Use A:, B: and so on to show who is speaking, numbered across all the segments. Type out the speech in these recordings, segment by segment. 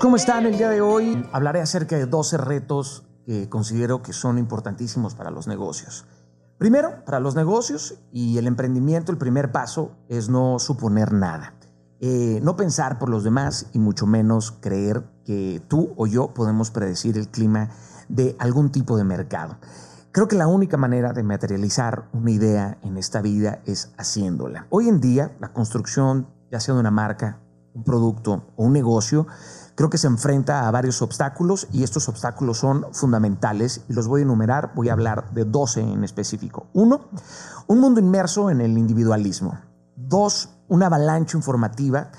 A: ¿cómo están? El día de hoy hablaré acerca de 12 retos que considero que son importantísimos para los negocios. Primero, para los negocios y el emprendimiento, el primer paso es no suponer nada. Eh, no pensar por los demás y mucho menos creer que tú o yo podemos predecir el clima de algún tipo de mercado. Creo que la única manera de materializar una idea en esta vida es haciéndola. Hoy en día, la construcción, ya sea de una marca, un producto o un negocio, creo que se enfrenta a varios obstáculos y estos obstáculos son fundamentales los voy a enumerar, voy a hablar de 12 en específico. Uno, un mundo inmerso en el individualismo. Dos, una avalancha informativa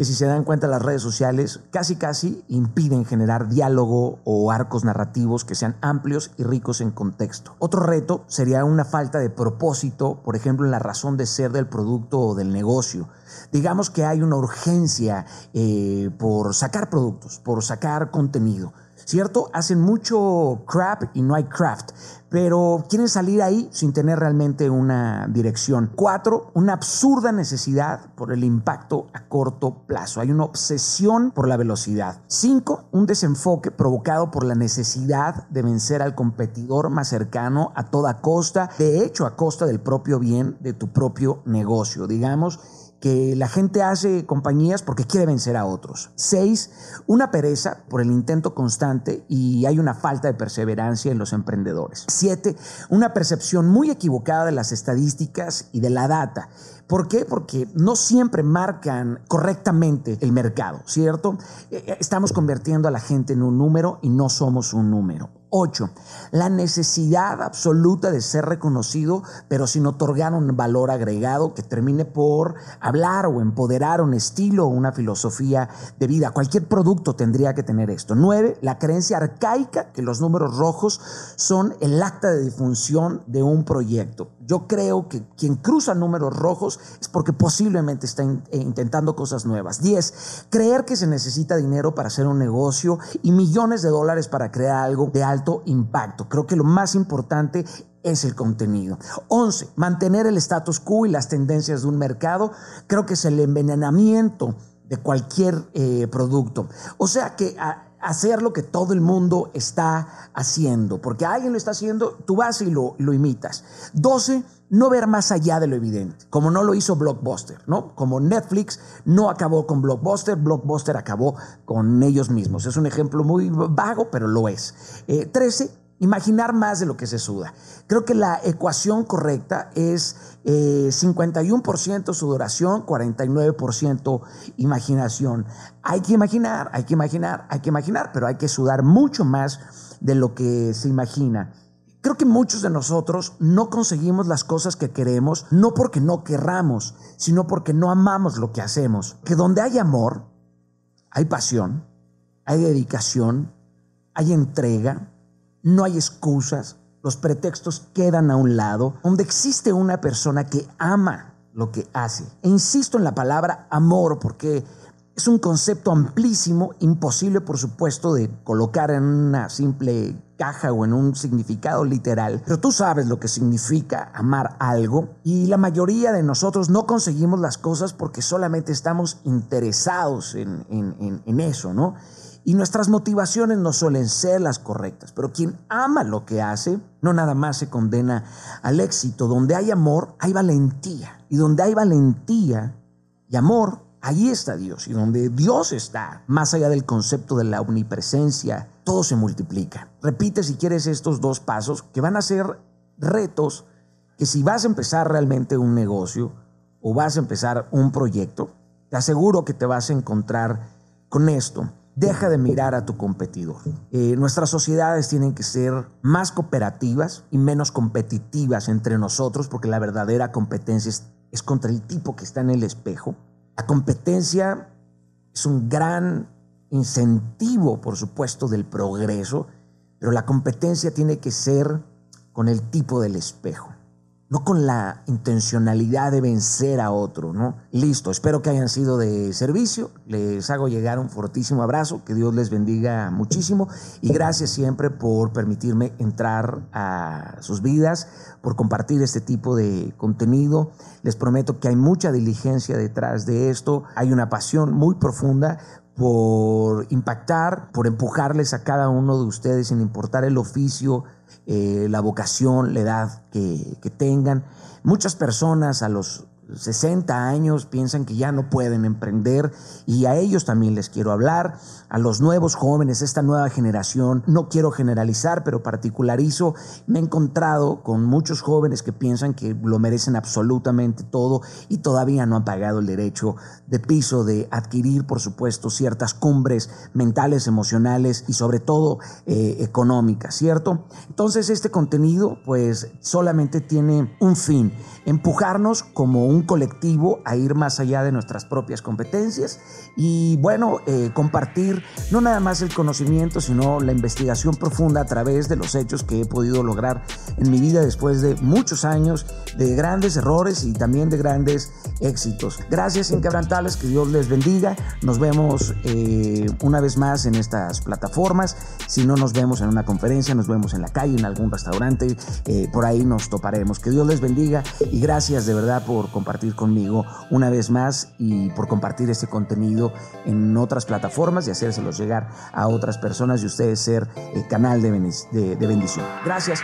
A: que si se dan cuenta las redes sociales casi casi impiden generar diálogo o arcos narrativos que sean amplios y ricos en contexto. Otro reto sería una falta de propósito, por ejemplo, en la razón de ser del producto o del negocio. Digamos que hay una urgencia eh, por sacar productos, por sacar contenido. ¿Cierto? Hacen mucho crap y no hay craft, pero quieren salir ahí sin tener realmente una dirección. Cuatro, una absurda necesidad por el impacto a corto plazo. Hay una obsesión por la velocidad. Cinco, un desenfoque provocado por la necesidad de vencer al competidor más cercano a toda costa, de hecho a costa del propio bien de tu propio negocio. Digamos, que la gente hace compañías porque quiere vencer a otros. Seis, una pereza por el intento constante y hay una falta de perseverancia en los emprendedores. Siete, una percepción muy equivocada de las estadísticas y de la data. ¿Por qué? Porque no siempre marcan correctamente el mercado, ¿cierto? Eh, eh, estamos convirtiendo a la gente en un número y no somos un número. 8. La necesidad absoluta de ser reconocido, pero sin otorgar un valor agregado que termine por hablar o empoderar un estilo o una filosofía de vida. Cualquier producto tendría que tener esto. 9. La creencia arcaica que los números rojos son el acta de difunción de un proyecto. Yo creo que quien cruza números rojos es porque posiblemente está eh, intentando cosas nuevas. 10. Creer que se necesita dinero para hacer un negocio y millones de dólares para crear algo de alto impacto. Creo que lo más importante es el contenido. 11. Mantener el status quo y las tendencias de un mercado. Creo que es el envenenamiento de cualquier eh, producto. O sea que... Hacer lo que todo el mundo está haciendo, porque alguien lo está haciendo, tú vas y lo, lo imitas. 12, no ver más allá de lo evidente, como no lo hizo Blockbuster, ¿no? Como Netflix no acabó con Blockbuster, Blockbuster acabó con ellos mismos. Es un ejemplo muy vago, pero lo es. 13, eh, imaginar más de lo que se suda. Creo que la ecuación correcta es 51% eh, sudoración, 49% imaginación. Hay que imaginar, hay que imaginar, hay que imaginar, pero hay que sudar mucho más de lo que se imagina. Creo que muchos de nosotros no conseguimos las cosas que queremos, no porque no querramos, sino porque no amamos lo que hacemos. Que donde hay amor, hay pasión, hay dedicación, hay entrega, no hay excusas, los pretextos quedan a un lado, donde existe una persona que ama lo que hace. E insisto en la palabra amor porque es un concepto amplísimo, imposible por supuesto de colocar en una simple caja o en un significado literal, pero tú sabes lo que significa amar algo y la mayoría de nosotros no conseguimos las cosas porque solamente estamos interesados en, en eso, ¿no? Y nuestras motivaciones no suelen ser las correctas, pero quien ama lo que hace no nada más se condena al éxito. Donde hay amor, hay valentía. Y donde hay valentía y amor, ahí está Dios. Y donde Dios está, más allá del concepto de la omnipresencia, todo se multiplica. Repite si quieres estos dos pasos que van a ser retos que si vas a empezar realmente un negocio o vas a empezar un proyecto, te aseguro que te vas a encontrar con esto. Deja de mirar a tu competidor. Eh, nuestras sociedades tienen que ser más cooperativas y menos competitivas entre nosotros porque la verdadera competencia es contra el tipo que está en el espejo. La competencia es un gran incentivo, por supuesto, del progreso, pero la competencia tiene que ser con el tipo del espejo no con la intencionalidad de vencer a otro, ¿no? Listo, espero que hayan sido de servicio, les hago llegar un fortísimo abrazo, que Dios les bendiga muchísimo y gracias siempre por permitirme entrar a sus vidas, por compartir este tipo de contenido. Les prometo que hay mucha diligencia detrás de esto, hay una pasión muy profunda por impactar, por empujarles a cada uno de ustedes sin importar el oficio, eh, la vocación, la edad que, que tengan. Muchas personas a los 60 años piensan que ya no pueden emprender y a ellos también les quiero hablar, a los nuevos jóvenes, esta nueva generación, no quiero generalizar, pero particularizo, me he encontrado con muchos jóvenes que piensan que lo merecen absolutamente todo y todavía no han pagado el derecho de piso, de adquirir, por supuesto, ciertas cumbres mentales, emocionales y sobre todo eh, económicas, ¿cierto? Entonces este contenido pues solamente tiene un fin, empujarnos como un colectivo a ir más allá de nuestras propias competencias y bueno, eh, compartir no nada más el conocimiento, sino la investigación profunda a través de los hechos que he podido lograr en mi vida después de muchos años de grandes errores y también de grandes éxitos. Gracias inquebrantables, que Dios les bendiga. Nos vemos eh, una vez más en estas plataformas. Si no nos vemos en una conferencia, nos vemos en la calle, en algún restaurante, eh, por ahí nos toparemos. Que Dios les bendiga y gracias de verdad por compartir conmigo una vez más y por compartir este contenido en otras plataformas y hacérselos llegar a otras personas y ustedes ser el canal de, de bendición. Gracias.